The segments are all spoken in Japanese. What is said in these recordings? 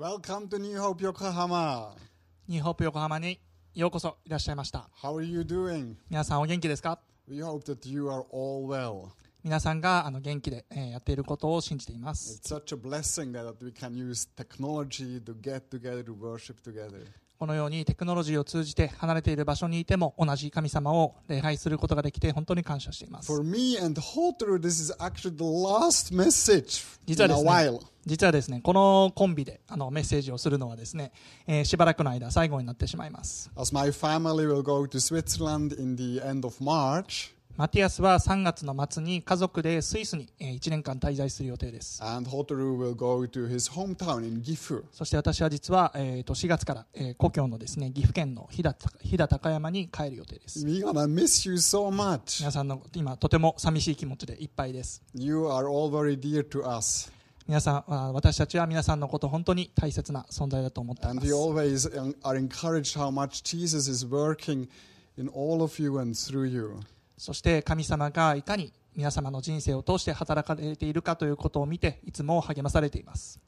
Welcome to New Hope Yokohama. ニューホープ横浜にようこそいらっしゃいました How are you doing? 皆さんお元気ですか We hope that you are all well. 皆さんがあの元気で、えーやっていることを信じています It's such a blessing that we can use technology to get together to worship together. このようにテクノロジーを通じて離れている場所にいても同じ神様を礼拝することができて本当に感謝しています For me and Hotaru, this is actually the last message 実は in で a すね while. 実はですねこのコンビであのメッセージをするのはですね、えーしばらくの間最後になってしまいます As my family will go to Switzerland in the end of March, マティアスは3月の末に家族でスイスに1年間滞在する予定です。そして私は実は、えー、と4月から、えー、故郷のです、ね、岐阜県の飛騨高山に帰る予定です。皆さんの今とても寂しい気持ちでいっぱいです。皆さん私たちは皆さんのこと本当に大切な存在だと思っています。そして神様がいかに皆様の人生を通して働かれているかということを見て、いつも励まされています。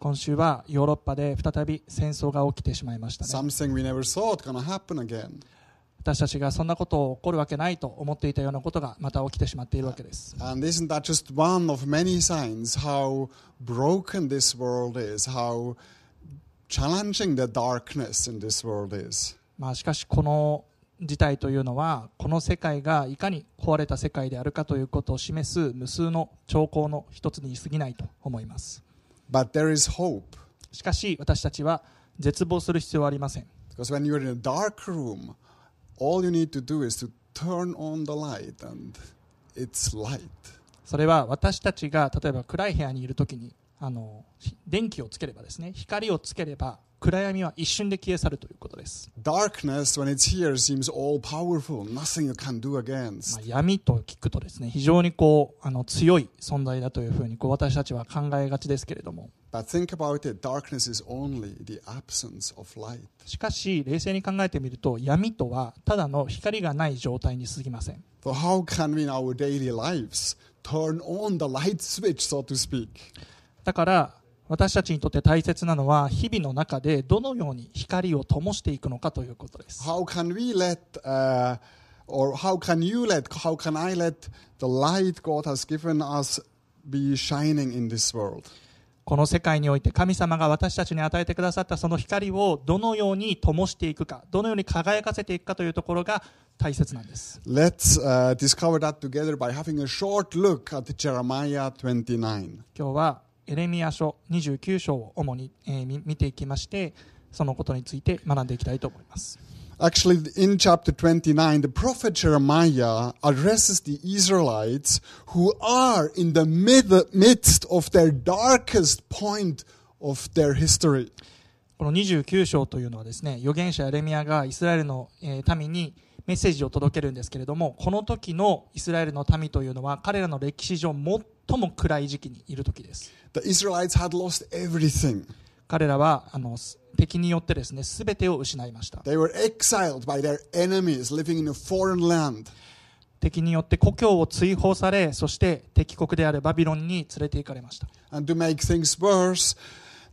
今週はヨーロッパで再び戦争が起きてしまいました、ね。私たちがそんなことを起こるわけないと思っていたようなことがまた起きてしまっているわけです。challenging darkness in this world is. まあしかしこの事態というのはこの世界がいかに壊れた世界であるかということを示す無数の兆候の一つに過ぎないと思います。しかし私たちは絶望する必要はありません。それは私たちが例えば暗い部屋にいるときにあの電気をつければですね光をつければ暗闇は一瞬で消え去るということです。闇と聞くとですね非常にこうあの強い存在だというふうにこう私たちは考えがちですけれども。しかし、冷静に考えてみると、闇とはただの光がない状態にすぎません。だから私たちにとって大切なのは日々の中でどのように光を灯していくのかということです How can we let, uh, or how can you let, how can I let the light God has given us be shining in this world? この世界において神様が私たちに与えてくださったその光をどのように灯していくかどのように輝かせていくかというところが大切なんです Let's uh, discover that together by having a short look at Jeremiah 29. 今日はエレミア書29章を主に、えーみ見ていきましてそのことについて学んでいきたいと思います Actually, in chapter 29, the prophet Jeremiah addresses the Israelites who are in the mid- midst of their darkest point of their history. この29章というのはですね預言者エレミアがイスラエルのえー民にメッセージを届けるんですけれどもこの時のイスラエルの民というのは彼らの歴史上最も暗い時期にいる時です The Israelites had lost everything. 彼らはあのす敵によってですね全てを失いました They were exiled by their enemies living in a foreign land. 敵によって故郷を追放されそして敵国であるバビロンに連れて行かれました And to make things worse,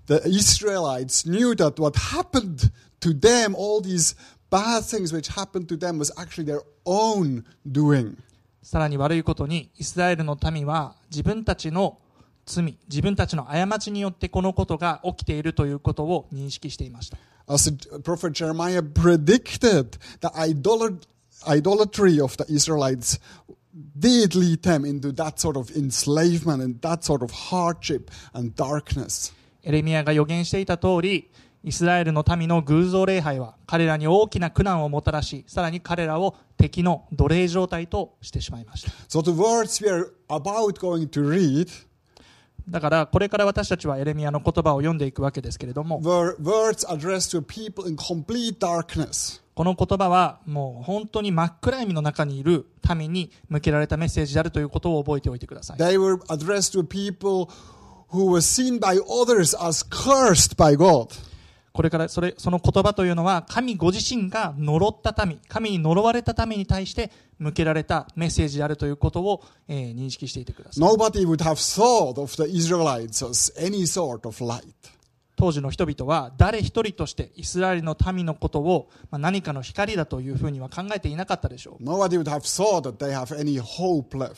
the Israelites knew that what happened to them, all these bad things which happened to them, was actually their own doing. さらに悪いことにイスラエルの民は自分たちの罪自分たちの過ちによってこのことが起きているということを認識していました As the prophet Jeremiah predicted, the idolat- idolatry of the Israelites did lead them into that sort of enslavement and that sort of hardship and darkness. エレミアが予言していた通りイスラエルの民の偶像礼拝は彼らに大きな苦難をもたらし、さらに彼らを敵の奴隷状態としてしまいました。だから、これから私たちはエレミアの言葉を読んでいくわけですけれども、この言葉はもう本当に真っ暗闇の中にいる民に向けられたメッセージであるということを覚えておいてください。これからそれその言葉というのは神ご自身が呪った民神に呪われた民に対して向けられたメッセージであるということを、えー認識していてください Nobody would have thought of the Israelites as any sort of light. 当時の人々は誰一人としてイスラエルの民のことをまあ何かの光だというふうには考えていなかったでしょ Nobody would have thought that they have any hope left.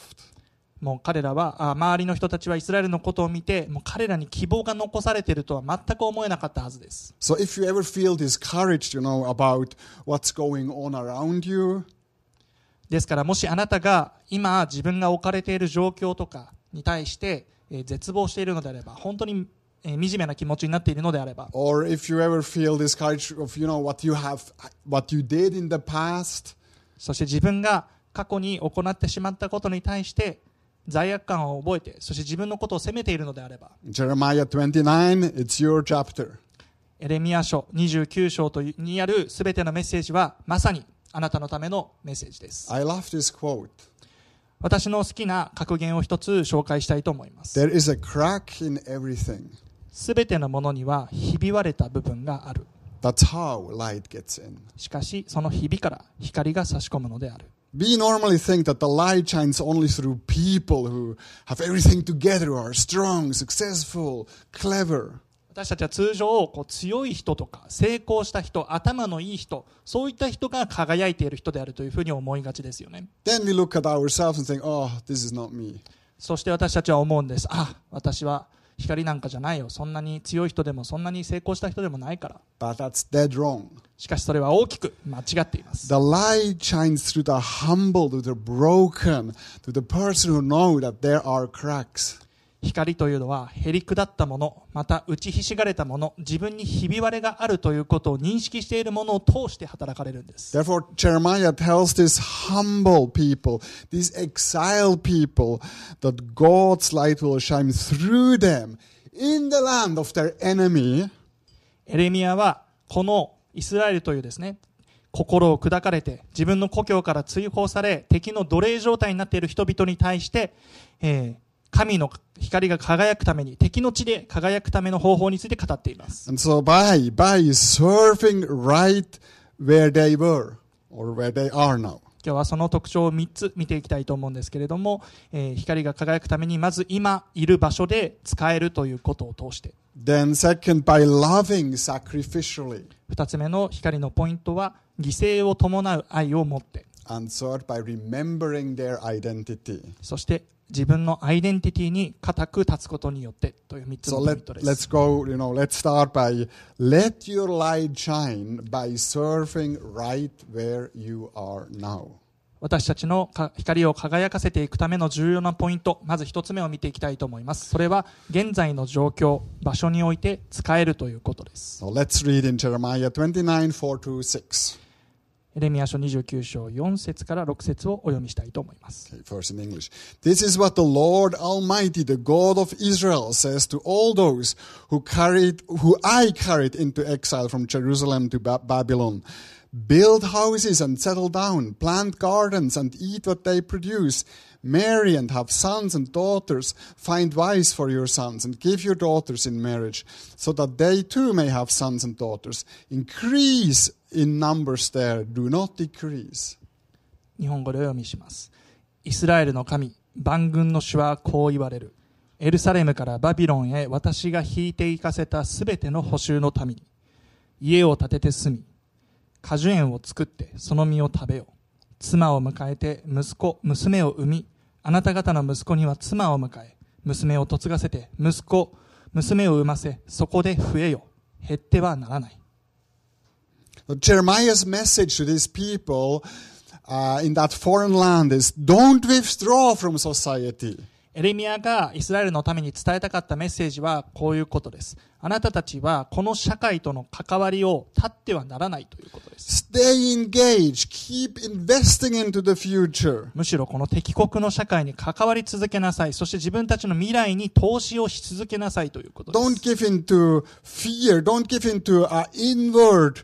うもう彼らはあ周りの人たちはイスラエルのことを見てもう彼らに希望が残されているとは全く思えなかったはずです。So if you ever feel discouraged, you know, about what's going on around you, ですからもしあなたが今自分が置かれている状況とかに対して、えー絶望しているのであれば本当に、えー惨めな気持ちになっているのであれば or if you ever feel discouraged of, you know, what you have, what you did in the past, そして自分が過去に行ってしまったことに対して罪悪感を覚えてそして自分のことを責めているのであれば Jeremiah 29, it's your chapter. エレミア書29章というにあるすべてのメッセージはまさにあなたのためのメッセージです I love this quote. 私の好きな格言を一つ紹介したいと思います There is a crack in everything. すべてのものにはひび割れた部分がある That's how light gets in. しかしそのひびから光が差し込むのである We normally think that the light shines only through people who have everything together, who are strong, successful, clever. 私たちは通常こう強い人とか成功した人頭のいい人そういった人が輝いている人であるというふうに思いがちですよね Then we look at ourselves and think, oh, this is not me. そして私たちは思うんですあ私は光なんかじゃないよそんなに強い人でもそんなに成功した人でもないから But that's dead wrong. しかしそれは大きく間違っています The light shines through the humble, to the broken, to the person who know that there are cracks. 光というのはへりくだったものまた打ちひしがれたもの自分にひび割れがあるということを認識しているものを通して働かれるんです Therefore, Jeremiah tells these humble people, these exiled people, that God's light will shine through them in the land of their enemy. エレミアはこのイスラエルというですね心を砕かれて自分の故郷から追放され敵の奴隷状態になっている人々に対して、えー神の光が輝くために敵の地で輝くための方法について語っています And so by, by surfing right where they were, or where they are now. 今日はその特徴を3つ見ていきたいと思うんですけれども、えー光が輝くためにまず今いる場所で使えるということを通して Then second, by loving sacrificially. 2つ目の光のポイントは犠牲を伴う愛を持ってそして自分のアイデンティティに固く立つことによってという3つのポイントです。私たちの光を輝かせていくための重要なポイント、まず一つ目を見ていきたいと思います。それは現在の状況、場所において使えるということです。エレミア書29章4節から6節をお読みしたいと思います。 Okay, first in English. This is what the Lord Almighty, the God of Israel, says to all those who carried, who I carried into exile from Jerusalem to ba- Babylon. Build houses and settle down, plant gardens and eat what they produce. Marry and have sons and daughters. Find wives for your sons and give your daughters in marriage, so that they too may have sons and daughters. Increase in numbers there, do not decrease. 日本語でお読みします。イスラエルの神、万軍の主はこう言われる。エルサレムからバビロンへ私が引いて行かせたすべての補修のために、家を建てて住み、果樹園を作ってその実を食べよ。妻を迎えて息子、娘を産み、あなた方の息子には妻を迎え、娘を嫁がせて息子、娘を産ませ、そこで増えよ。減ってはならない。Jeremiah's message to these people uh, in that foreign land is don't withdraw from society. エレミアがイスラエルのために伝えたかったメッセージはこういうことです。あなたたちはこの社会との関わりを断ってはならないということです。Stay engaged. Keep investing into the future. むしろこの敵国の社会に関わり続けなさい。そして自分たちの未来に投資をし続けなさいということで Don't す。give in to fear. Don't give in to an inward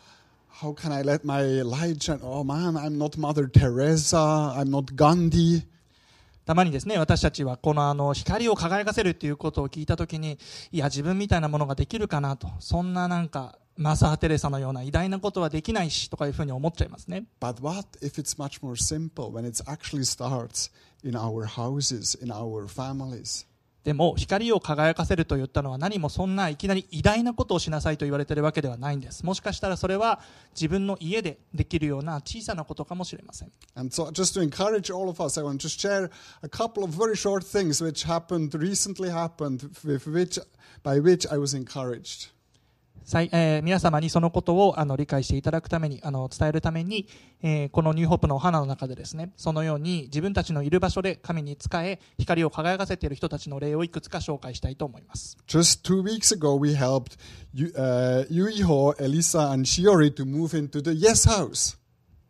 たまにですね私たちはこの,光を輝かせるということを聞いたときに、いや、自分みたいなものができるかなと、そんななんか、マサー・テレサのような偉大なことはできないしとかいうふうに思っちゃいますね。でも光を輝かせると言ったのは何もそんないきなり偉大なことをしなさいと言われているわけではないんですもしかしたらそれは自分の家でできるような小さなことかもしれません And so, just to encourage all of us, I want to share a couple of very short things which happened recently happened with which by which I was encouraged. さいえー皆様にそのことをあの理解していただくためにあの伝えるために、えーこのニューホープのお花の中でですねそのように自分たちのいる場所で神に仕え光を輝かせている人たちの例をいくつか紹介したいと思います Just two weeks ago, we helped uh, Yuiho, Elisa, and Shiori to move into the Yes House.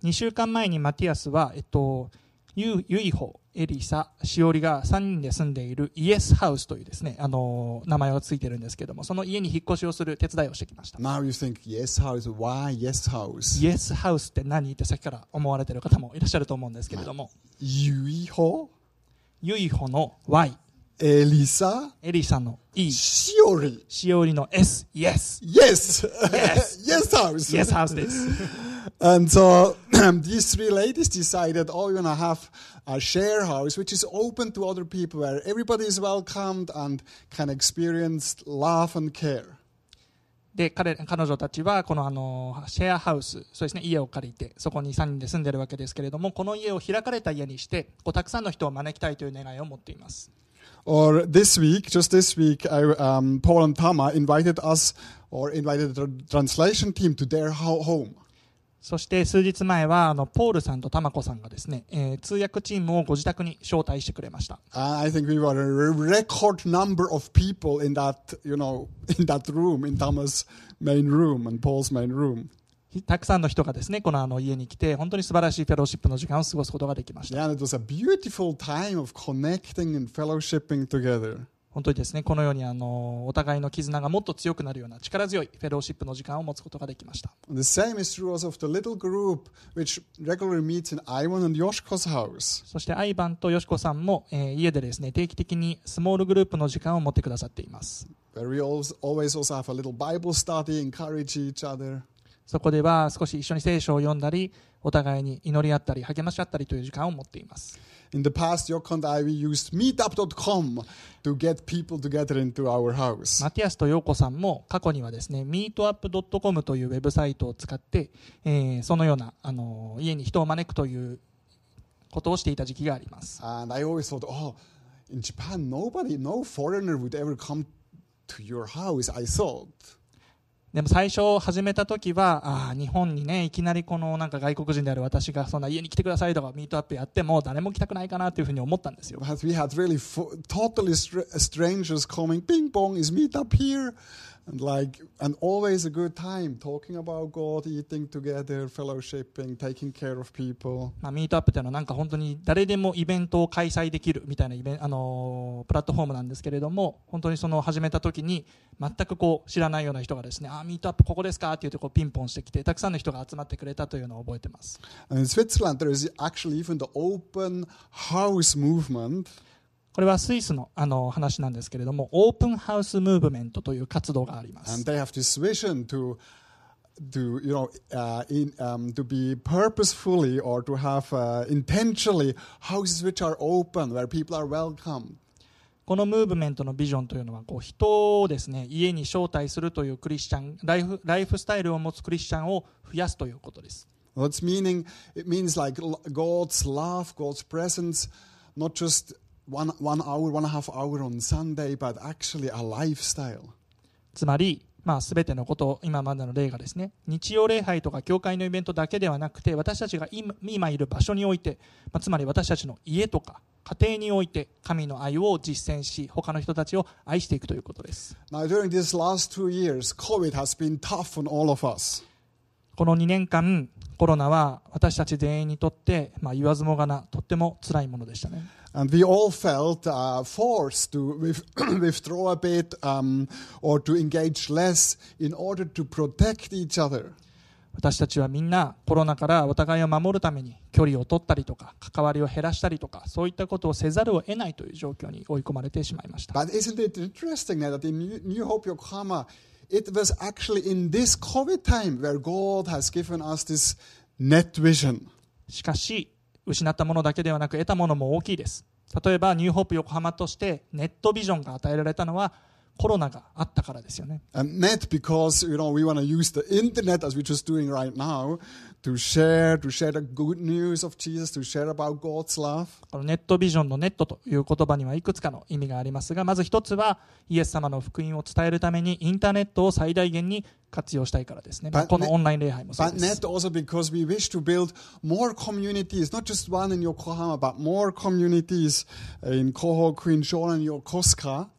2週間前にマティアスは、えっと、ユユイホ、エリサ、シオリが3人で住んでいるイエスハウスというですね、あの名前がついてるんですけども、その家に引っ越しをする手伝いをしてきました。Now you think Yes House? Why Yes House? イエスハウスって何ってさっきから思われている方もいらっしゃると思うんですけれども、Yuiho, ユイホの Y、Elisa, エリサの E、Shiori? シオリの S、イエス、Yes, Yes. yes House. イエスハウスです。And so these three ladies decided, oh, we're gonna have a share house which is open to other people, where everybody is welcomed and can experience love and care. で彼彼女たちはこのあのシェアハウスそうです、ね、家を借りてそこに3人で住んでるわけですけれどもこの家を開かれた家にしてこうたくさんの人を招きたいという願いを持っています Or this week, just this week, I, um, Paul and Tama invited us, or invited the translation team to their ho- home. そして数日前はあのポールさんとタマコさんがですね、えー通訳チームをご自宅に招待してくれました And I think we were a re- record number of people in that, you know, in that room, in Tama's main room and Paul's main room. たくさんの人がですねこのあの家に来て本当に素晴らしいフェローシップの時間を過ごすことができました Yeah, it was a beautiful time of connecting and fellowshipping together. 本当にですねこのようにあのお互いの絆がもっと強くなるような力強いフェローシップの時間を持つことができました And the same is true also of the little group which regularly meets in Ivan and Yoshko's house. そしてアイバンとヨシコさんも、えー家でですね定期的にスモールグループの時間を持ってくださっています Where we always, always also have a little Bible study, encourage each other. そこでは少し一緒に聖書を読んだりお互いに祈り合ったり励まし合ったりという時間を持っています In the past, Yoko and I, we used meetup.com to get people together into our house. マティアスとヨーコさんも過去にはですね meetup.com というウェブサイトを使って、えーそのようなあの家に人を招くということをしていた時期があります And I always thought, oh, in Japan, nobody, no foreigner would ever come to your house, I thought. でも最初始めた時はあ日本にねいきなりこのなんか外国人である私がそんな家に来てくださいとかミートアップやっても誰も来たくないかなというふうに思ったんですよ But we had really totally strangers coming, ping pong, is meetup here? And like, and always a good time talking about God, eating together, fellowshipping, taking care of people. まあ、ミートアップというのはなんか本当に誰でもイベントを開催できるみたいなイベンあのープラットフォームなんですけれども本当にその始めた時に全くこう知らないような人がですねあーミートアップここですかっていうとこうピンポンしてきてたくさんの人が集まってくれたというのを覚えてます And in Switzerland, there is actually even the open house movement. これはスイスのあの話なんですけれどもオープンハウスムーブメントという活動があります to, you know, uh, in, um, to be purposefully or to have uh, intentionally houses which are open, where people are welcome. このムーブメントのビジョンというのはこう人をですね家に招待するというクリスチャンライフライフスタイルを持つクリスチャンを増やすということです What's meaning? It means like God's love, God's presence, not just one, one hour, one and a half hour on Sunday, but actually a lifestyle. つまりまあ、全てのこと今までの例がですね日曜礼拝とか教会のイベントだけではなくて私たちが今今いる場所において、まあ、つまり私たちの家とか家庭において神の愛を実践し他の人たちを愛していくということです Now, during these last two years, COVID has been tough on all of us. この2年間コロナは私たち全員にとって、まあ、言わずもがなとっても辛いものでしたね And we all felt uh, force to withdraw a bit or to engage less in order to protect each other. 私たちはみんなコロナからお互いを守るために距離を取ったりとか関わりを減らしたりとかそういったことをせざるを得ないという状況に追い込まれてしまいました。しかし、失ったものだけではなく得たものも大きいです例えばニューホープ横浜としてネットビジョンが与えられたのはコロナがあったからですよね And net because, you know, we want to use the internet as we're just doing right now to share, to share the good news of Jesus, to share about God's love. このネットビジョンのネットという言葉にはいくつかの意味がありますがまず一つはイエス様の福音を伝えるためにインターネットを最大限に活用したいからですね、まあ But このオンライン礼拝もそう But です net also because we wish to build more communities, not just one in Yokohama, but more communities in Kohoku, in Shonan, Yokosuka.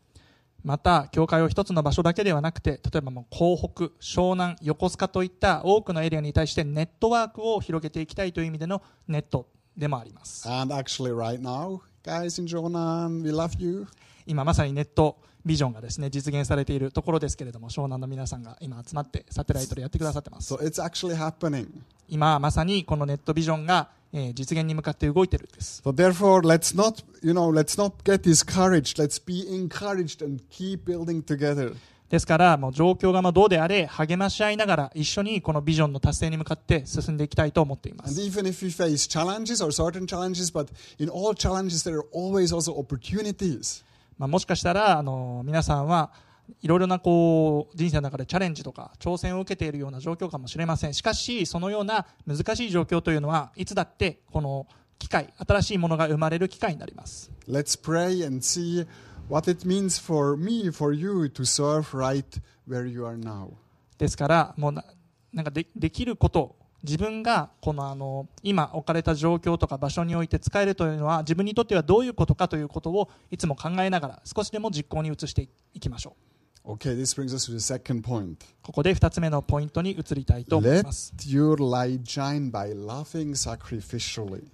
また教会を一つの場所だけではなくて例えばもう港北湘南横須賀といった多くのエリアに対してネットワークを広げていきたいという意味でのネットでもあります And actually, right now, guys in Shonan, we love you. 今まさにネットビジョンがですね実現されているところですけれども湘南の皆さんが今集まってサテライトでやってくださってます So it's actually happening. 今まさにこのネットビジョンが、えー実現に向かって動いているんです So therefore, let's not, you know, let's not get discouraged. Let's be encouraged and keep building together. ですからもう状況がまあどうであれ励まし合いながら一緒にこのビジョンの達成に向かって進んでいきたいと思っています even if we face challenges or certain challenges, but in all challenges, there are always also opportunities. まあ、もしかしたらあの皆さんはいろいろなこう人生の中でチャレンジとか挑戦を受けているような状況かもしれません。しかしそのような難しい状況というのはいつだってこの機会新しいものが生まれる機会になります。Let's pray and see what it means for me, for you to serve right where you are now. ですからもうななんかでできること自分がこのあの今置かれた状況とか場所において使えるというのは自分にとってはどういうことかということをいつも考えながら少しでも実行に移していきましょう Okay, this brings us to the second point. ここで2つ目のポイントに移りたいと思い Let ます your light shine by loving sacrificially.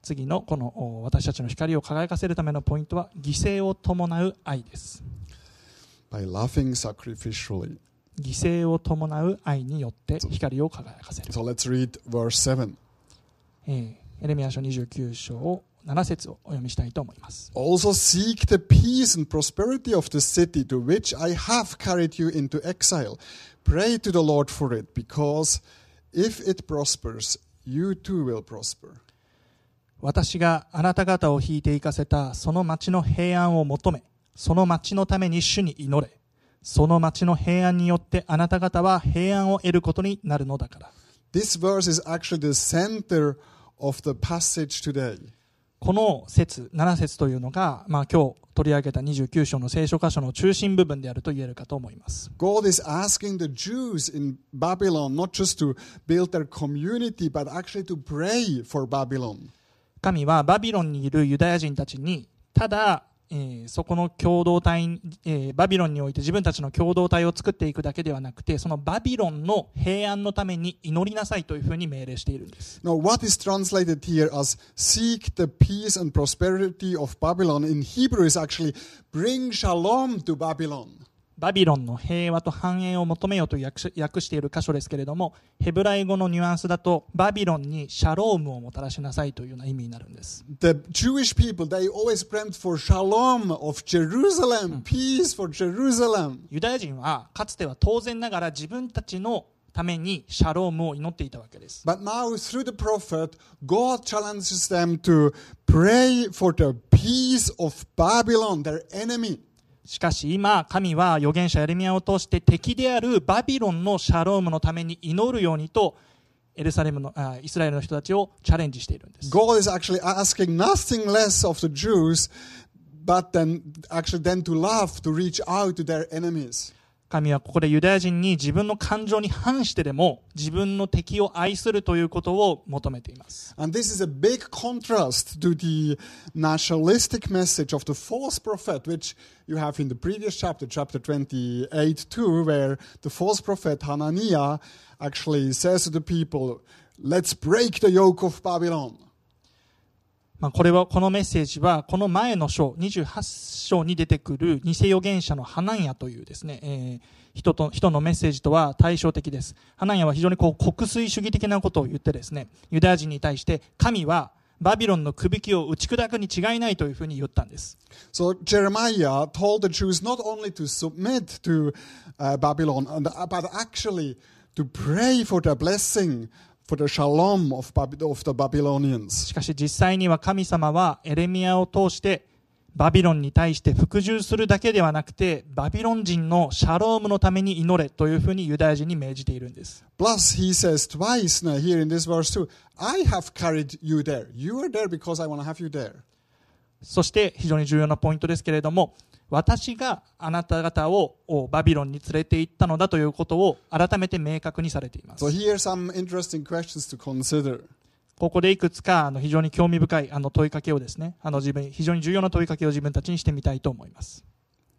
次のこのお私たちの光を輝かせるためのポイントは犠牲を伴う愛です By loving sacrificially. 犠牲を伴う愛によって光を輝かせる、So let's read verse 7. えーエレミヤ書29章を7節をお読みしたいと思います Also seek the peace and prosperity of the city to which I have carried you into exile. Pray to the Lord for it, because if it prospers, you too will prosper. 私があなた方を引いて行かせたその町の平安を求めその町のために主に祈れその町の平安によってあなた方は平安を得ることになるのだから This verse is actually the center of the passage today. この節7節というのが、まあ、今日取り上げた29章の聖書箇所の中心部分であると言えるかと思います God is asking the Jews in Babylon not just to build their community, but actually to pray for Babylon. 神はバビロンにいるユダヤ人たちにただ、えーそこの共同体、えーバビロンにおいて自分たちの共同体を作っていくだけではなくてそのバビロンの平安のために祈りなさいというふうに命令しているんです Now, what is translated here as seek the peace and prosperity of Babylon in Hebrew is actually bring shalom to Babylon. バビロンの平和と繁栄を求めようと訳し訳している箇所ですけれどもヘブライ語のニュアンスだとバビロンにシャロームをもたらしなさいというような意味になるんです The Jewish people, they always prayed for shalom of Jerusalem, peace for Jerusalem. ユダヤ人はかつては当然ながら自分たちのためにシャロームを祈っていたわけです But now, through the prophet, God challenges them to pray for the peace of Babylon, their enemy. しかし今、神は預言者エレミアを通して敵であるバビロンのシャロームのために祈るようにとエルサレムのあイスラエルの人たちをチャレンジしているんです。God is actually asking nothing less of the Jews, but then actually then to love, to reach out to their enemies. 神はここでユダヤ人に自分の感情に反してでも自分の敵を愛するということを求めています。And this is a big contrast to the nationalistic message of the false prophet, which you have in the previous chapter, chapter 28 too, where the false prophet Hananiah actually says to the people, Let's break the yoke of Babylon. まあ、これは、このメッセージは、この前の章、28章に出てくる偽預言者のハナンヤというですね、えー人と、人のメッセージとは対照的です。ハナンヤは非常にこう、国粋主義的なことを言ってですね、ユダヤ人に対して、神はバビロンのくびきを打ち砕くに違いないというふうに言ったんです。So Jeremiah told the Jews not only to submit to uh, Babylon, but actually to pray for their blessing, しかし実際には神様はエレミアを通してバビロンに対して服従するだけではなくてバビロン人のシャロームのために祈れというふうにユダヤ人に命じているんです Plus, he says twice now here in this verse too, I have carried you there. You are there because I want to have you there. そして非常に重要なポイントですけれども私があなた方をおバビロンに連れて行ったのだということを改めて明確にされています So here are some interesting questions to consider. ここでいくつかあの非常に興味深いあの問いかけをですねあの自分非常に重要な問いかけを自分たちにしてみたいと思います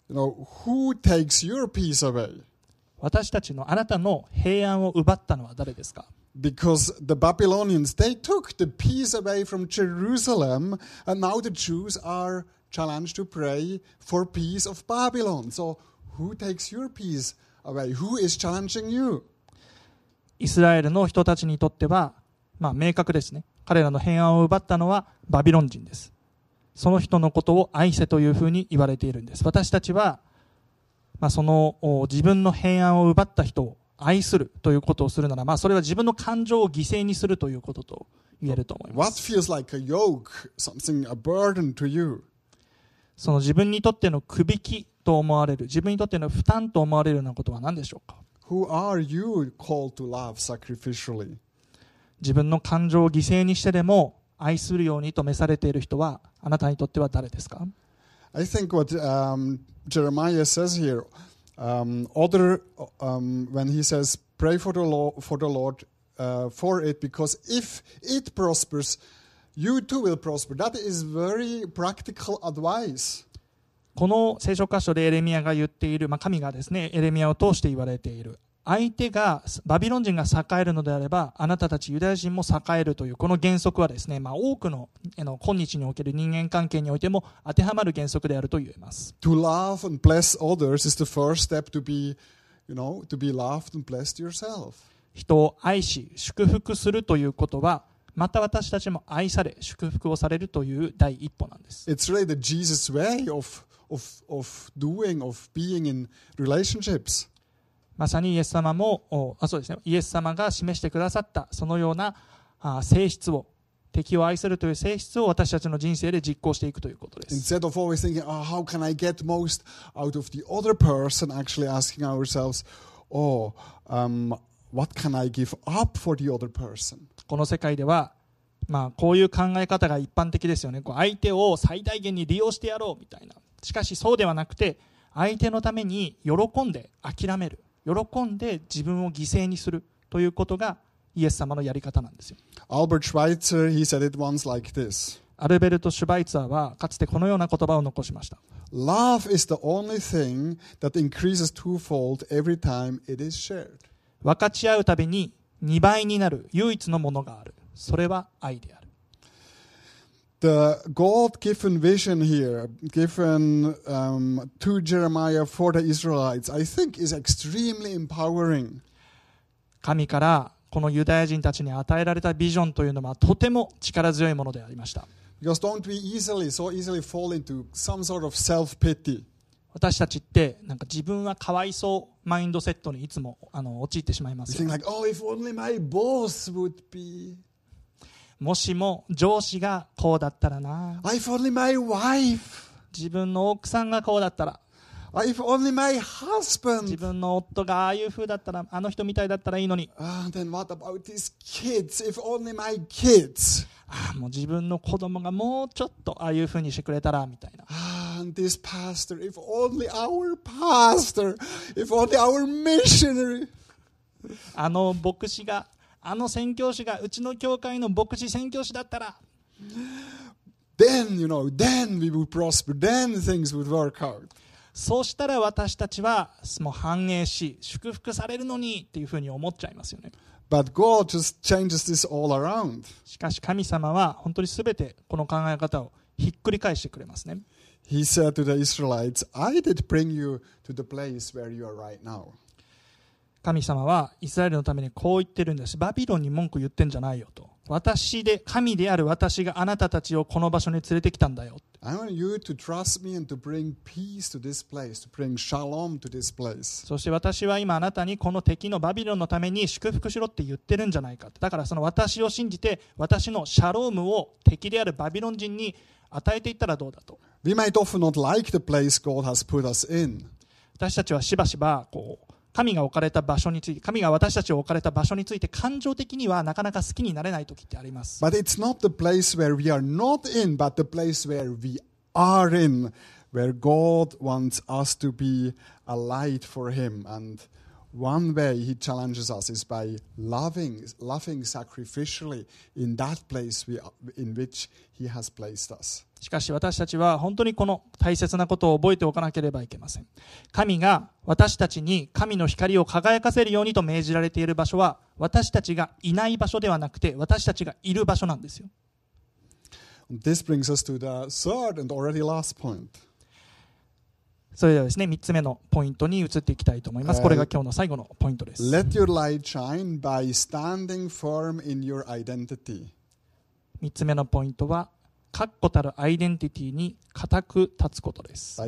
You know, who takes your peace away? 私たちのあなたの平安を奪ったのは誰ですか Because the Babylonians, they took the peace away from Jerusalem, and now the Jews are challenged to pray for peace of Babylon. So, who takes your peace away? Who is challenging you? イスラエルの人たちにとっては、まあ、明確ですね。彼らの平安を奪ったのはバビロン人です。その人のことを愛せというふうに言われているんです。私たちは、まあ、そのお自分の平安を奪った人を愛するということをするなら、まあ、それは自分の感情を犠牲にするということと言えると思いま What す。feels like a yoke, something, a burden to you? その自分にとってのくびきと思われる、自分にとっての負担と思われるようなことは何でしょうか？Who are you called to love sacrificially? 自分の感情を犠牲にしてでも愛するようにと召されている人はあなたにとっては誰ですか？I think what um, Jeremiah says here, um, other um, when he says, "Pray for the Lord, for the Lord, uh, for it, because if it prospers, you too will prosper." That is very practical advice. この聖書箇所でエレミアが言っている、まあ、神がですねエレミアを通して言われている 相手がバビロン人が栄えるのであればあなたたちユダヤ人も栄えるというこの原則はですね、まあ、多くのあの今日における人間関係においても当てはまる原則であると言えます To love and bless others is the first step to be, you know, to be loved and blessed yourself. 人を愛し祝福するということはまた私たちも愛され祝福をされるという第一歩なんです It's really the Jesus way of of of doing of being in relationships. まさにイエス様もおあそうです、ね、イエス様が示してくださったそのようなあ性質を敵を愛するという性質を私たちの人生で実行していくということです。Instead of always thinking, oh, how can I get most out of the other person, actually asking ourselves, oh, um, what can I give up for the other person? この世界では、まあ、こういう考え方が一般的ですよね。こう相手を最大限に利用してやろうみたいな。しかしそうではなくて相手のために喜んで諦める喜んで自分を犠牲にするということがイエス様のやり方なんですよ。アルベルト・シュバイツァー、イツァーはかつてこのような言葉を残しました。分かち合うたびに2倍になる唯一のものがある。それはアイデア。The God given vision here, given um, to Jeremiah for the Israelites, I think is extremely empowering. 神からこのユダヤ人たちに与えられたビジョンというのはとても力強いものでありました Because don't we easily, so easily fall into some sort of self pity? 私たちってなんか自分はかわいそうマインドセットにいつもあの陥ってしまいますよ think like, oh, if only my boss would be. もしも上司がこうだったらな。自分の奥さんがこうだったら。自分の夫がああいうふうだったら、あの人みたいだったらいいのに。もう自分の子供がもうちょっとああいうふうにしてくれたらみたいな。あの牧師があの宣教師がうちの教会の牧師宣教師だったら Then, you know, then we would prosper, then things would work out. そうしたら私たちはもう繁栄し祝福されるのにっていうふうに思っちゃいますよね But God just changes this all around. しかし神様は本当に全てこの考え方をひっくり返してくれますね He said to the Israelites, I did bring you to the place where you are right now. 神様はイスラエルのためにこう言ってるんです。バビロンに文句言ってんじゃないよと。私で神である私があなたたちをこの場所に連れてきたんだよ。I want you to trust me and to bring peace to this place, to bring shalom to this place. そして私は今あなたにこの敵のバビロンのために祝福しろって言ってるんじゃないかだからその私を信じて私のシャロームを敵であるバビロン人に与えていったらどうだと。We might often not like the place God has put us in, 私たちはしばしばこう神が置かれた場所について神が私たちを置かれた場所について感情的にはなかなか好きになれない時ってあります but it's not the place where we are not in, but the place where we are in, where God wants us to be a light for Him. And one way He challenges us is by loving, loving sacrificially in that place we, in which He has placed us. しかし私たちは本当にこの大切なことを覚えておかなければいけません。神が私たちに神の光を輝かせるようにと命じられている場所は私たちがいない場所ではなくて私たちがいる場所なんですよ。This brings us to the third and already last point. それではですね3つ目のポイントに移っていきたいと思います。これが今日の最後のポイントです。Let your light shine by standing firm in your identity. 3つ目のポイントは確固たるアイデンティティに固く立つことです.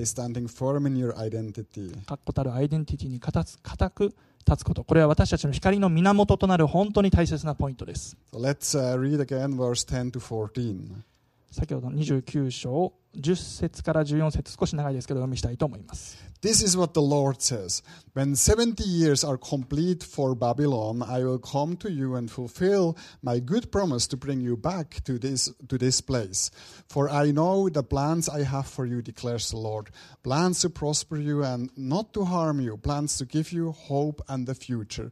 確固たるアイデンティティに固く立つことこれは私たちの光の源となる本当に大切なポイントです So let's uh, read again verse 10 to 14. 先ほどの29章10節から14節少し長いですけど読みしたいと思います This is what the Lord says When 70 years are complete for Babylon, I will come to you and fulfill my good promise to bring you back to this, to this place. For I know the plans I have for you, declares the Lord plans to prosper you and not to harm you, plans to give you hope and the future.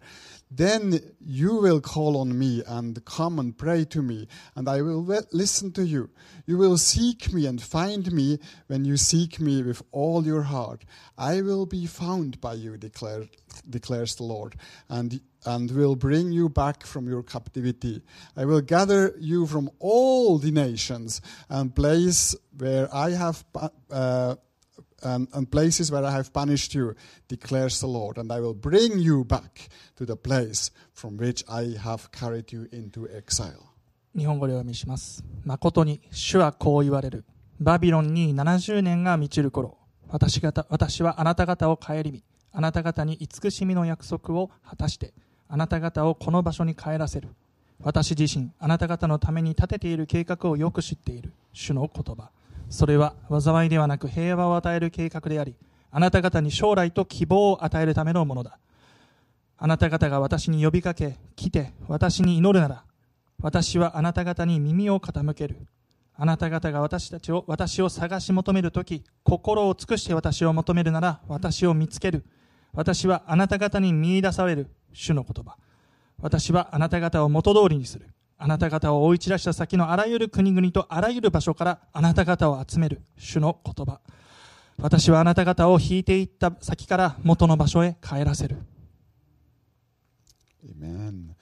Then you will call on me and come and pray to me, and I will we- listen to you. You will seek me and find me when you seek me with all your heart. I will be found by you, declare, declares the Lord, and, and will bring you back from your captivity. I will gather you from all the nations and place where I have ba- uh, and, and places where I have banished you, declares the Lord, and I will bring you back to the place from which I have carried you into exile. 日本語でお読みします誠に主はこう言われる バビロンに70年が満ちる頃私方私はあなた方を顧みあなた方に慈しみの約束を果たしてあなた方をこの場所に帰らせる。私自身あなた方のために立てている計画をよく知っている。主の言葉。それは災いではなく平和を与える計画でありあなた方に将来と希望を与えるためのものだ。あなた方が私に呼びかけ来て私に祈るなら私はあなた方に耳を傾ける。あなた方が私たちを私を探し求めるとき心を尽くして私を求めるなら私を見つける。私はあなた方に見出される。主の言葉。私はあなた方を元通りにする。あなた方を追い散らした先のあらゆる国々とあらゆる場所からあなた方を集める。主の言葉。私はあなた方を引いていった先から元の場所へ帰らせる。Amen.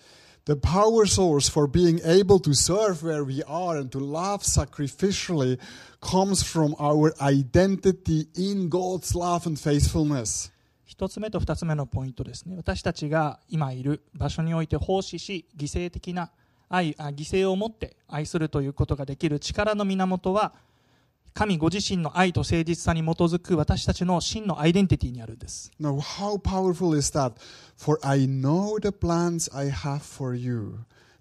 The power source for being able to serve where we are and to love sacrificially comes from our identity in God's love and faithfulness. 一つ目と二つ目のポイントですね私たちが今いる場所において奉仕し犠牲的な愛あ犠牲を持って愛するということができる力の源は神ご自身の愛と誠実さに基づく私たちの真のアイデンティティにあるんです Now, how powerful is that? For I know the plans I have for you,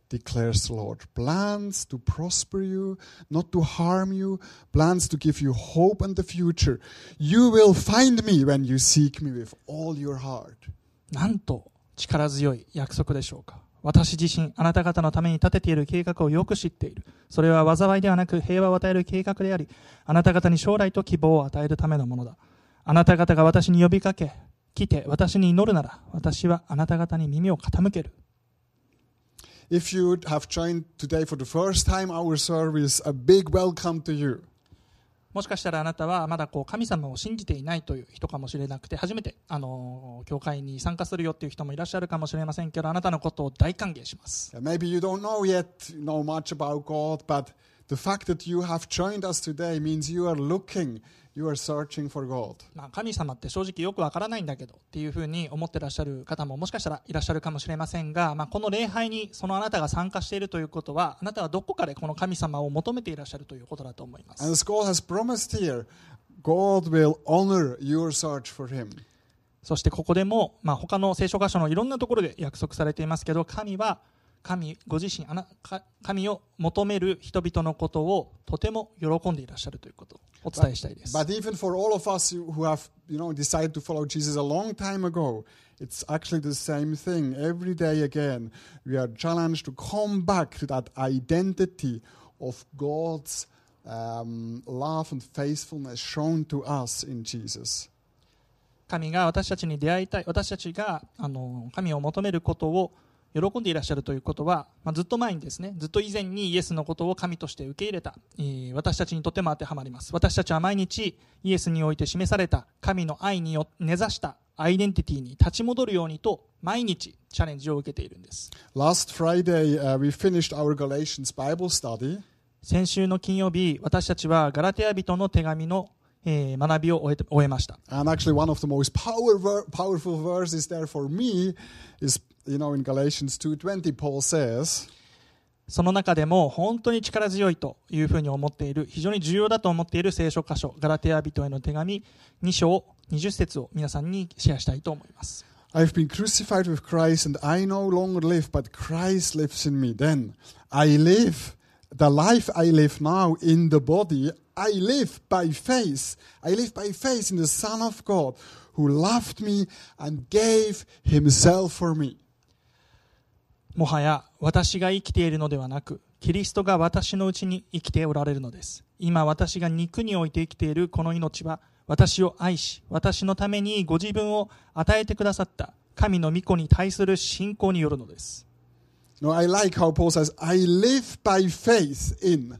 declares the Lord. Plans to prosper you, not to harm you, plans to give you hope and the future. You will find me when you seek me with all your heart. なんと力強い約束でしょうか私自身、あなた方のために立てている計画をよく知っている。それは災いではなく平和を与える計画であり、あなた方に将来と希望を与えるためのものだ。あなた方が私に呼びかけ、来て私に祈るなら、私はあなた方に耳を傾ける。If you have joined today for the first time our service, a big welcome to you. もしかしたらあなたはまだこう神様を信じていないという人かもしれなくて初めてあの教会に参加するよっていう人もいらっしゃるかもしれませんけどあなたのことを大歓迎します Maybe you don't know yet, know much about God, but the fact that you have joined us today means you are looking, you are searching for God. まあ、神様って正直よくわからないんだけどっていうふうに思ってらっしゃる方ももしかしたらいらっしゃるかもしれませんが、まあ、この礼拝にそのあなたが参加しているということはあなたはどこかでこの神様を求めていらっしゃるということだと思います as God has promised here, God will honor your search for Him. そしてここでも、まあ、他の聖書箇所のいろんなところで約束されていますけど神は神ご自身あなか神を求める人々のことをとても喜んでいらっしゃるということをお伝えしたいです But even for all of us who have, you know, decided to follow Jesus a long time ago, it's actually the same thing. Every day again, we are challenged to come back to that identity of God's um, love and faithfulness shown to us in Jesus. 神が私たちに出会いたい私たちがあの神を求めることを喜んでいらっしゃるということは、まあ、ずっと前にですねずっと以前にイエスのことを神として受け入れた、えー私たちにとても当てはまります。私たちは毎日イエスにおいて示された神の愛によ根ざしたアイデンティティに立ち戻るようにと毎日チャレンジを受けているんです。Last Friday, uh, we finished our Galatians Bible study. 先週の金曜日私たちはガラテヤ人の手紙の、えー学びを終えて終えました。And actually, one of the most power powerful verses there for me is, you know, in Galatians 2.20, Paul says, その中でも本当に力強いというふうに思っている非常に重要だと思っている聖書箇所ガラテヤ人への手紙2章20節を皆さんにシェアしたいと思います I've been crucified with Christ, and I no longer live, but Christ lives in me. Then I live. The life I live now in the body, I live by faith. I live by faith in the Son of God who loved me and gave himself for me. もはや私が生きているのではなくキリストが私のうちに生きておられるのです今私が肉において生きているこの命は私を愛し私のためにご自分を与えてくださった神の御子に対する信仰によるのです No, I like how Paul says, I live by faith in.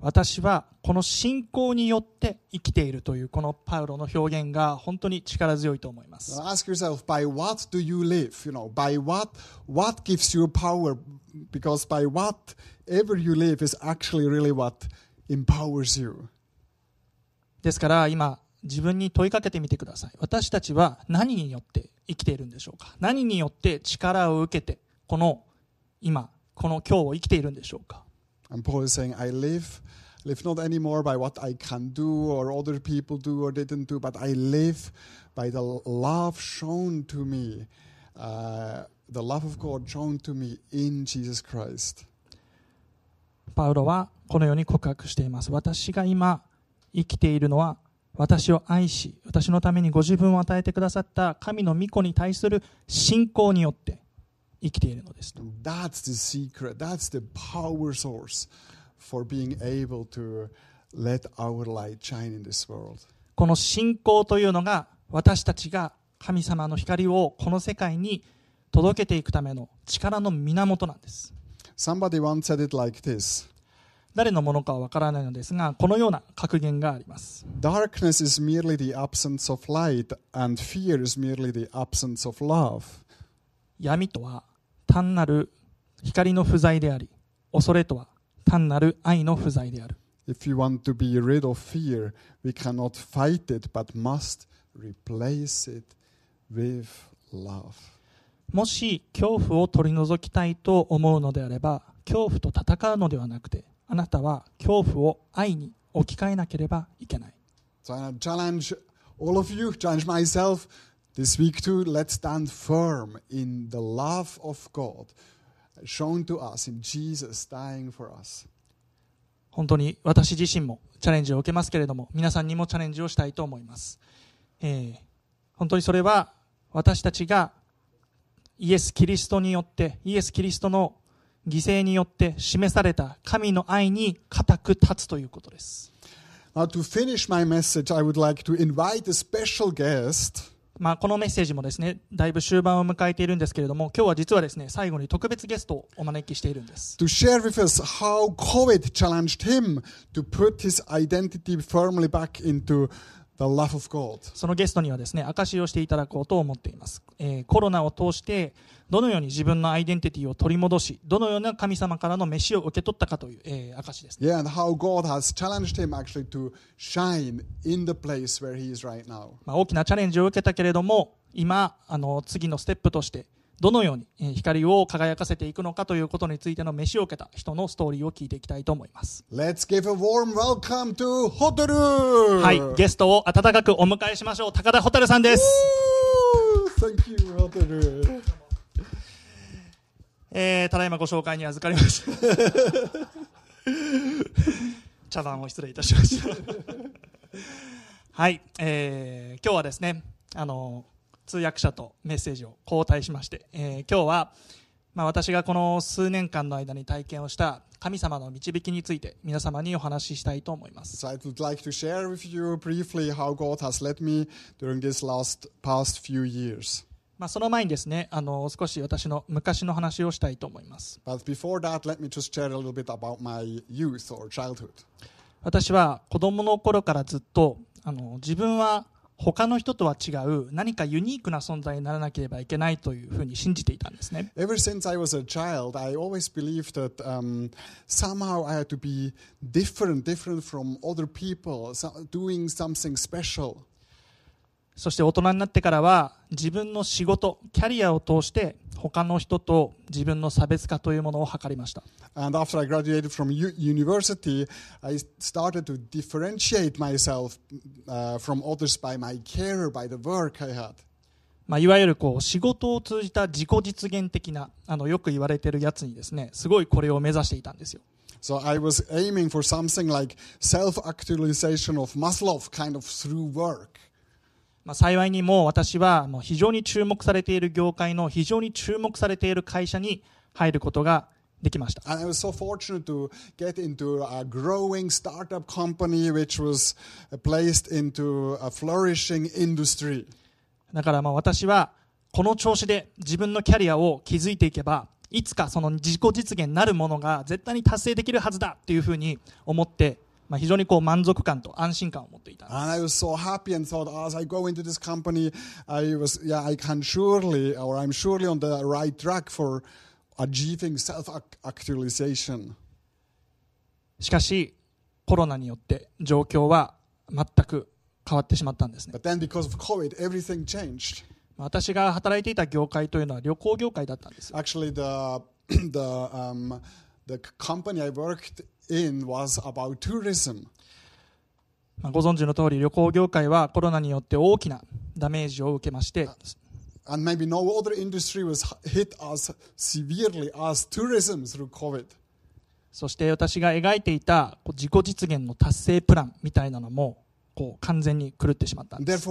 私はこの信仰によって生きているというこのパウロの表現が本当に力強いと思います ask yourself, by what do you live? You know, by what? What gives you power? Because by whatever you live is actually really what empowers you. ですから今自分に問いかけてみてください私たちは何によって生きているんでしょうか何によって力を受けてこの今この今日を生きているんでしょうか And Paul is saying, I live, live not anymore by what I can do or other people do or didn't do, but I live by the love shown to me, uh, the love of God shown to me in Jesus Christ. パウロはこのように告白しています私が今生きているのは私を愛し私のためにご自分を与えてくださった神の御子に対する信仰によって生きているのです that's the secret, that's the power source for being able to let our light shine in this world. この信仰というのが私たちが神様の光をこの世界に届けていくための力の源なんです。誰のものかは分からないのですが、このような格言があります。闇とは単なる光の不在であり、恐れとは単なる愛の不在である If you want to be rid of fear, we cannot fight it, but must replace it with love. もし恐怖を取り除きたいと思うのであれば恐怖と戦うのではなくてあなたは恐怖を愛に置き換えなければいけない So I challenge all of you, challenge myself this week too. Let's stand firm in the love of God shown to us in Jesus dying for us. 本当に私自身もチャレンジを受けますけれども皆さんにもチャレンジをしたいと思います、えー本当にそれは私たちがイエス・キリストによってイエス・キリストの犠牲によって示された神の愛に固く立つということです Now, to finish my message, I would like to invite a special guest. まあ、このメッセージもですねだいぶ終盤を迎えているんですけれども今日は実はですね最後に特別ゲストをお招きしているんです to share with us how COVID challenged him to put his identity firmly back into the love of God. そのゲストにはですね証しをしていただこうと思っています、えーコロナを通してどのように自分のアイデンティティを取り戻しどのような神様からの飯を受け取ったかという、えー証しですね Yeah, and how God has challenged him actually to shine in the place where he is right now. まあ、大きなチャレンジを受けたけれども今あの次のステップとしてどのようにえー光を輝かせていくのかということについての飯を受けた人のストーリーを聞いていきたいと思います。Let's give a warm welcome to Hotaru! はい、ゲストを温かくお迎えしましょう。高田蛍さんです。Thank you, Hotaru. えー、ただいまご紹介に預かりました。茶番を失礼いたしました。はい、えー、今日はですね、あの、通訳者とメッセージを交代しまして、え、今日は、まあ、私がこの数年間の間に体験をした神様の導きについて皆様にお話ししたいと思います。まあその前にですねあの、少し私の昔の話をしたいと思います。私は子供の頃からずっとあの自分は他の人とは違う何かユニークな存在にならなければいけないというふうに信じていたんですね Ever since I was a child, I always believed that um, somehow I had to be different, different from other people, so, doing something special. そして大人になってからは自分の仕事キャリアを通して他の人と自分の差別化というものを図りました And after I graduated from university, I started to differentiate myself uh, from others by my care, by the work I had. まあ、いわゆるこう仕事を通じた自己実現的なあのよく言われているやつにですねすごいこれを目指していたんですよ So I was aiming for something like self-actualization of Maslow, kind of through work. まあ、幸いにも私はもう非常に注目されている業界の非常に注目されている会社に入ることができました And I was so fortunate to get into a growing startup company which was uh, placed into a flourishing industry. だからまあ私はこの調子で自分のキャリアを築いていけばいつかその自己実現なるものが絶対に達成できるはずだっていうふうに思って、まあ、非常にこう満足感と安心感を持っていたんです And I was so happy and thought, as I go into this company, I was, yeah, I can surely, or I'm surely on the right track for achieving self-actualization. しかしコロナによって状況は全く変わってしまったんですね But then because of COVID, everything changed. 私が働いていた業界というのは旅行業界だったんです Actually, the the um, the company I worked in was about tourism. ご存知の通り、旅行業界はコロナによって大きなダメージを受けまして、そして私が描いていた自己実現の達成プランみたいなのも、こう完全に狂ってしまったんです。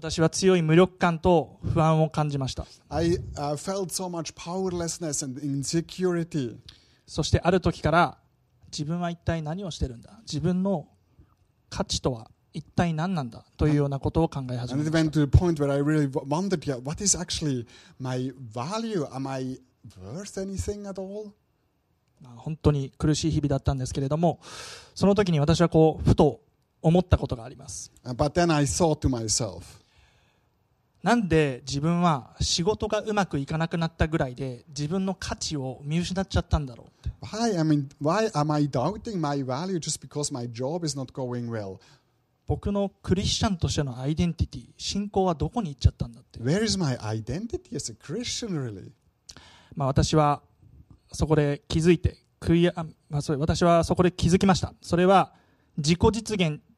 私は強い無力感と不安を感じました I uh, felt so much powerlessness and insecurity. そしてある時から自分は一体何をしてるんだ自分の価値とは一体何なんだというようなことを考え始 And め it ました went to the point where I really wondered, yeah, what is actually my value? Am I worth anything at all? まあ本当に苦しい日々だったんですけれどもその時に私はこうふと思ったことがあります Uh, But then I thought to myself, なんで自分は仕事がうまくいかなくなったぐらいで自分の価値を見失っちゃったんだろう why, I mean, why am I doubting my value just because my job is not going well? 僕のクリスチャンとしてのアイデンティティ信仰はどこに行っちゃったんだって Where is my identity as a Christian, really? まあ、私はそこで気づいてまあ、そう私はそこで気づきましたそれは自己実現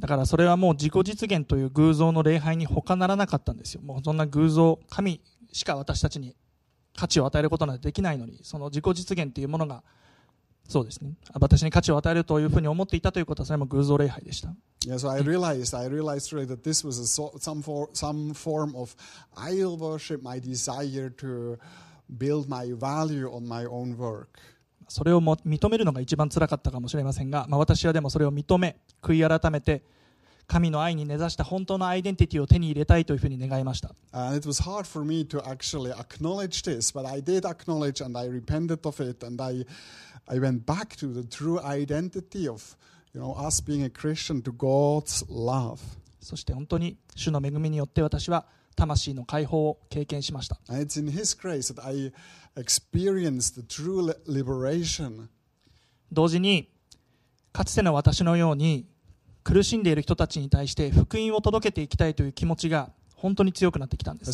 だからそれはもう自己実現という偶像の礼拝に他ならなかったんですよ。もうそんな偶像神しか私たちに価値を与えることなんてできないのにその自己実現というものがそうですね。私に価値を与えるというふうに思っていたということはそれも偶像礼拝でした。Yeah, so I realized, I realized really that this was a so, some, for, some form of idol worship, my desire to build my value on my own work. それをも認めるのが一番つらかったかもしれませんが、まあ、私はでもそれを認め悔い改めて神の愛に根ざした本当のアイデンティティを手に入れたいというふうに願いました。そして本当に主の恵みによって私は魂の解放を経験しました。同時に、かつての私のように苦しんでいる人たちに対して福音を届けていきたいという気持ちが本当に強くなってきたんです、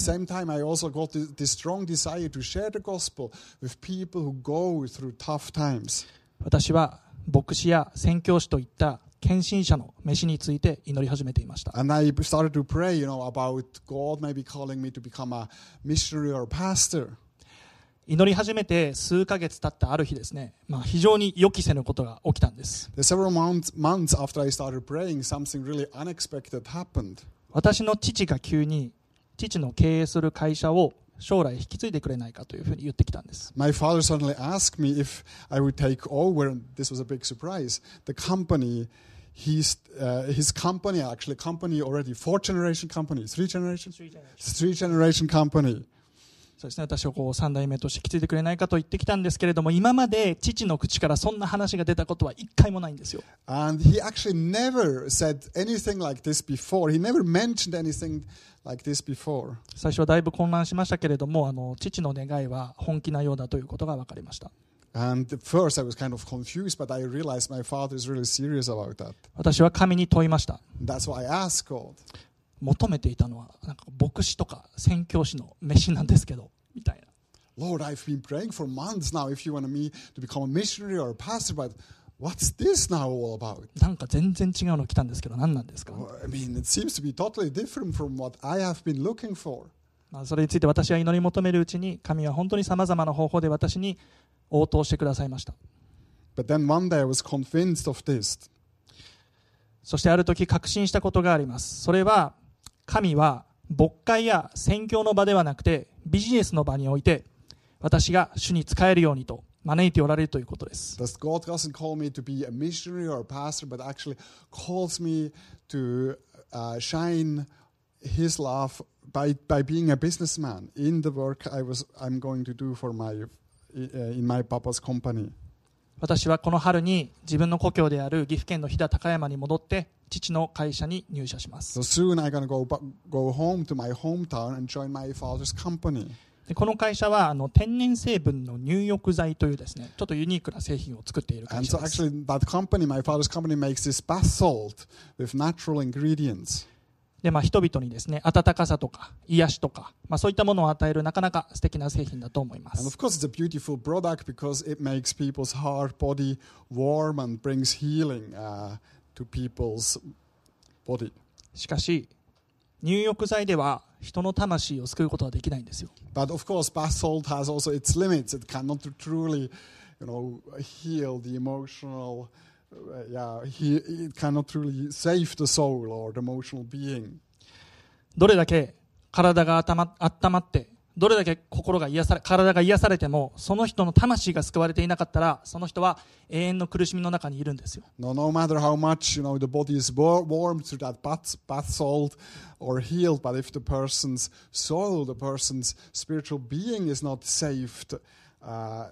私は牧師や宣教師といった献身者の飯について祈り始めていました And I started to pray, you know, about God maybe calling me to become a missionary or pastor. 祈り始めて数ヶ月経ったある日ですね、まあ、非常に予期せぬことが起きたんです several months, months after I started praying, something really unexpected happened. 私の父が急に父の経営する会社を将来引き継いでくれないかというふうに言ってきたんです My father suddenly asked me if I would take over, and this was a big surprise, the company. his, uh, his company, actually, company already, four generation company, three generation? Three generation company. そうで、私はこう3代目として引き継いでくれないかと言ってきたんですけれども今まで父の口からそんな話が出たことは一回もないんですよ。最初はだいぶ混乱しましたけれどもあの父の願いは本気なようだということが分かりました。And first I was kind of confused, but I realized my father is really serious about that. 私は神に問いました That's why I asked God. 求めていたのはなんか牧師とか宣教師の飯なんですけどみたいな Lord, I've been praying for months now if you want me to become a missionary or a pastor, but what's this now all about? なんか全然違うの来たんですけど何なんですか、I mean, it seems to be totally different from what I have been looking for. まあ、それについて私は祈り求めるうちに神は本当にさまざまな方法で私に応答してくださいました。そしてある時確信したことがあります。それは神は牧会や宣教の場ではなくてビジネスの場において私が主に仕えるようにと招いておられるということです。In my papa's company. 私はこの春に自分の故郷である岐阜県の飛騨高山に戻って父の会社に入社します So soon I'm to go, go home to my hometown and join my father's company. でこの会社はあの天然成分の入浴剤というですねちょっとユニークな製品を作っている会 And 社 so です actually that company, my father's company, makes this bath salt with natural ingredients. で、まあ、人々にですね温かさとか癒しとか、まあ、そういったものを与えるなかなか素敵な製品だと思いま And す of course, it's a beautiful product because it makes people's heart, body warm and brings healing uh, to people's body. しかし入浴剤では人の魂を救うことはできないんですよ But of course, bath salt has also its limits. It cannot truly, you know, heal the emotional. Uh, yeah, he, it cannot truly save the soul or the emotional being. どれだけ体が温ま温まってどれだけ心が癒され体が癒されてもその人の魂が救われていなかったらその人は永遠の苦しみの中にいるんですよ No, no matter how much you know the body is war- warmed through that bath, bath salt or healed, but if the person's soul, the person's spiritual being is not saved, uh,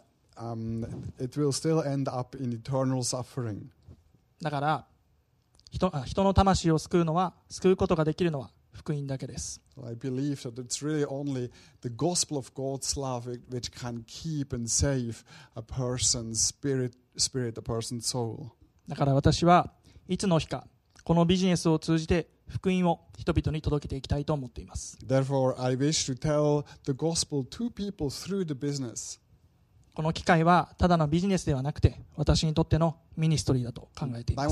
だから人,の魂を救うのは救うことができるのは福音だけです。だから私はいつの日かこのビジネスを通じて福音を人々に届けていきたいと思っています。この機会はただのビジネスではなくて私にとってのミニストリーだと考えています。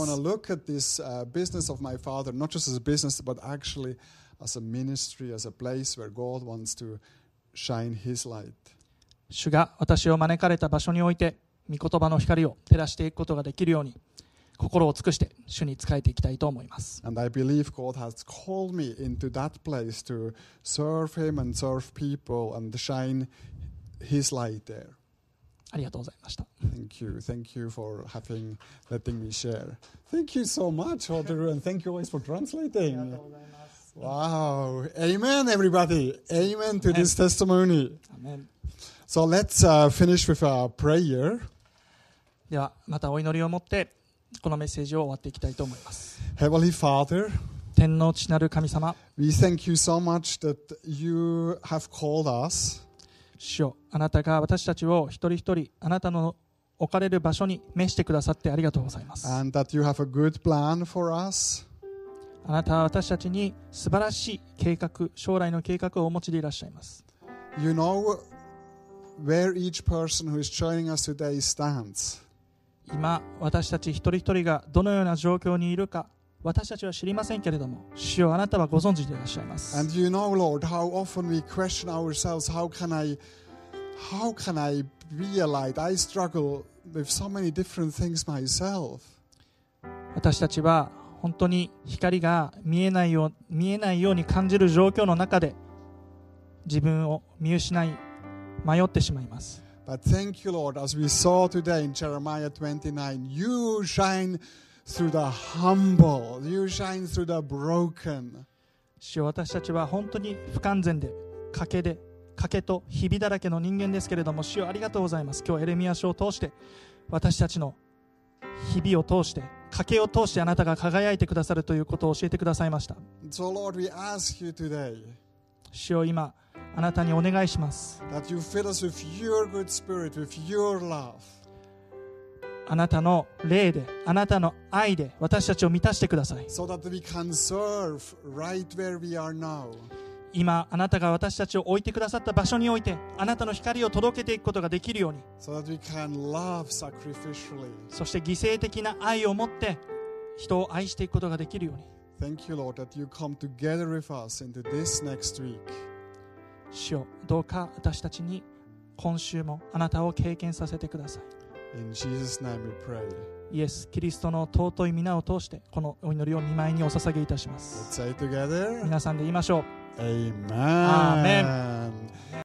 主が私を招かれた場所において、御言葉の光を照らしていくことができるように、心を尽くして主に仕えていきたいと思います。ありがとうございました Thank you. Thank you for having letting me share. Thank you so much, Oderu, and thank you always for translating. Wow. Amen, everybody. Amen to this testimony. アメン So let's uh, finish with a prayer. ではまたお祈りを持ってこのメッセージを終わっていきたいと思います Heavenly Father, 天皇父なる神様 we thank you so much that you have called us 主よあなたが私たちを一人一人あなたの置かれる場所に召してくださってありがとうございます and that you have a good plan for us. あなたは私たちに素晴らしい計画将来の計画をお持ちでいらっしゃいます You know where each person who is joining us today stands. 今私たち一人一人がどのような状況にいるか私たちは知りませんけれども主よあなたはご存知でいらっしゃいます And you know, Lord, how often we question ourselves, how can I how can I be a light? I struggle with so many different things myself. 私たちは本当に光が見えないよう見えないように感じる状況の中で自分を見失い迷ってしまいます But thank you, Lord, as we saw today in Jeremiah 29, you shine through the humble, you shine through the broken. 主よ私たちは本当に不完全で賭けで賭けとひびだらけの人間ですけれども主よありがとうございます今日エレミア書を通して私たちの日々を通して賭けを通してあなたが輝いてくださるということを教えてくださいました So, Lord, we ask you today 主よ今あなたにお願いします that you fill us with your good spirit, with your love. あなたの霊であなたの愛で私たちを満たしてください.今あなたが私たちを置いてくださった場所においてあなたの光を届けていくことができるように.そして犠牲的な愛を持って人を愛していくことができるように Thank you, Lord, that you come together with us into this next week. 主よどうか私たちに今週もあなたを経験させてくださ In Jesus' name we pray. いイエス・キリストの尊い皆を通してこのお祈りを見舞いにお捧げいたします Let's say together, 皆さんで言いましょう Amen. Amen.